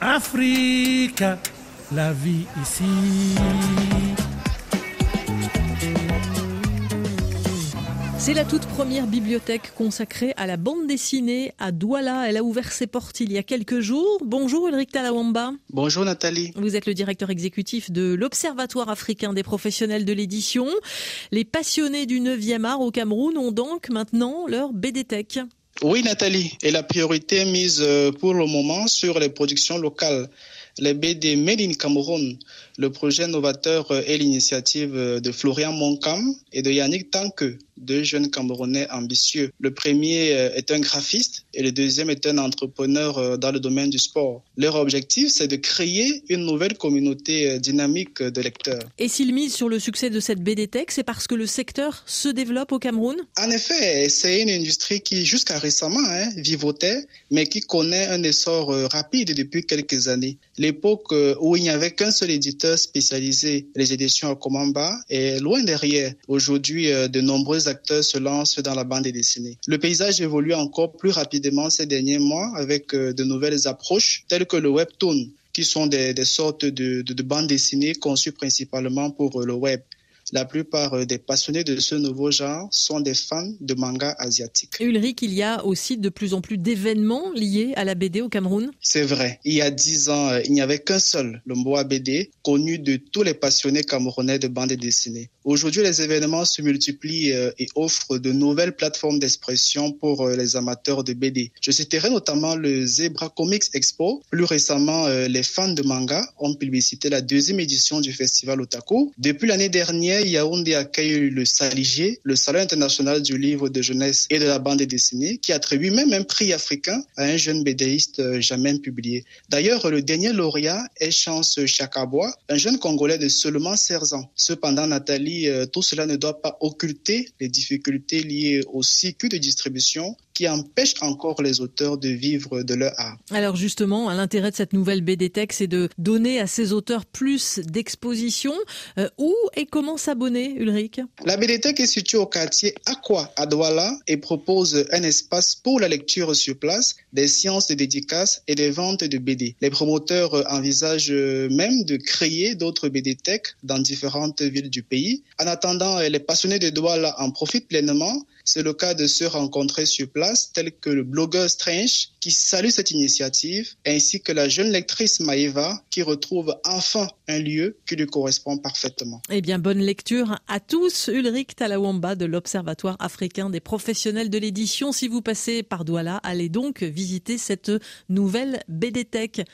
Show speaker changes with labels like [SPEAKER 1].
[SPEAKER 1] Africa, la vie ici.
[SPEAKER 2] C'est la toute première bibliothèque consacrée à la bande dessinée à Douala. Elle a ouvert ses portes il y a quelques jours. Bonjour Ulrich Talawamba.
[SPEAKER 3] Bonjour Nathalie.
[SPEAKER 2] Vous êtes le directeur exécutif de l'Observatoire africain des professionnels de l'édition. Les passionnés du 9e art au Cameroun ont donc maintenant leur BDTech.
[SPEAKER 3] Oui Nathalie, et la priorité mise euh, pour le moment sur les productions locales les BD Made in Cameroun, le projet novateur et l'initiative de Florian Moncam et de Yannick Tanke, deux jeunes Camerounais ambitieux. Le premier euh, est un graphiste et le deuxième est un entrepreneur euh, dans le domaine du sport. Leur objectif, c'est de créer une nouvelle communauté euh, dynamique de lecteurs.
[SPEAKER 2] Et s'ils misent sur le succès de cette BD Tech, c'est parce que le secteur se développe au Cameroun?
[SPEAKER 3] En effet, c'est une industrie qui, jusqu'à récemment, hein, vivotait, mais qui connaît un essor rapide depuis quelques années. L'époque où il n'y avait qu'un seul éditeur spécialisé, les éditions Akomamba, est loin derrière. Aujourd'hui, de acteurs se lancent dans la bande dessinée. Le paysage évolue encore plus rapidement ces derniers mois avec euh, de nouvelles approches telles que le webtoon, qui sont des, sortes de, de bandes dessinées conçues principalement pour euh, le web. La plupart euh, des passionnés de ce nouveau genre sont des fans de manga asiatiques.
[SPEAKER 2] Ulrich, il y a aussi de plus en plus d'événements liés à la BD au Cameroun
[SPEAKER 3] C'est vrai. Il y a dix ans, euh, il n'y avait qu'un seul, le Mboa BD, connu de tous les passionnés camerounais de bande dessinée. Aujourd'hui, les événements se multiplient euh, et offrent de nouvelles plateformes d'expression pour les amateurs de BD. Je citerai notamment le Zebra Comics Expo. Plus récemment, les fans de manga ont publicité la deuxième édition du festival Otaku. Depuis l'année dernière, Yaoundé accueille le Saligier, le Salon international du livre de jeunesse et de la bande dessinée, qui attribue même un prix africain à un jeune bédéiste euh, jamais publié. D'ailleurs, le dernier lauréat est Chance Chakabois, un jeune Congolais de seulement 16 ans. Cependant, Nathalie, euh, tout cela ne doit pas occulter les difficultés liées au cycle de distribution qui empêche encore les auteurs de vivre de leur art.
[SPEAKER 2] Alors justement, l'intérêt de cette nouvelle BD Tech, c'est de donner à ces auteurs plus d'exposition. Euh, où et comment s'abonner, Ulrich?
[SPEAKER 3] La BD Tech est située au quartier Aqua à Douala et propose un espace pour la lecture sur place, des séances de dédicaces et des ventes de BD. Les promoteurs envisagent même de créer d'autres BD Tech dans différentes villes du pays. En attendant, les passionnés de Douala en profitent pleinement c'est le cas de se rencontrer sur place, tel que le blogueur Strange qui salue cette initiative, ainsi que la jeune lectrice Maïva qui retrouve enfin un lieu qui lui correspond parfaitement.
[SPEAKER 2] Eh bien, bonne lecture à tous. Ulrich Talawamba de l'Observatoire africain des professionnels de l'édition. Si vous passez par Douala, allez donc visiter cette nouvelle BD Tech.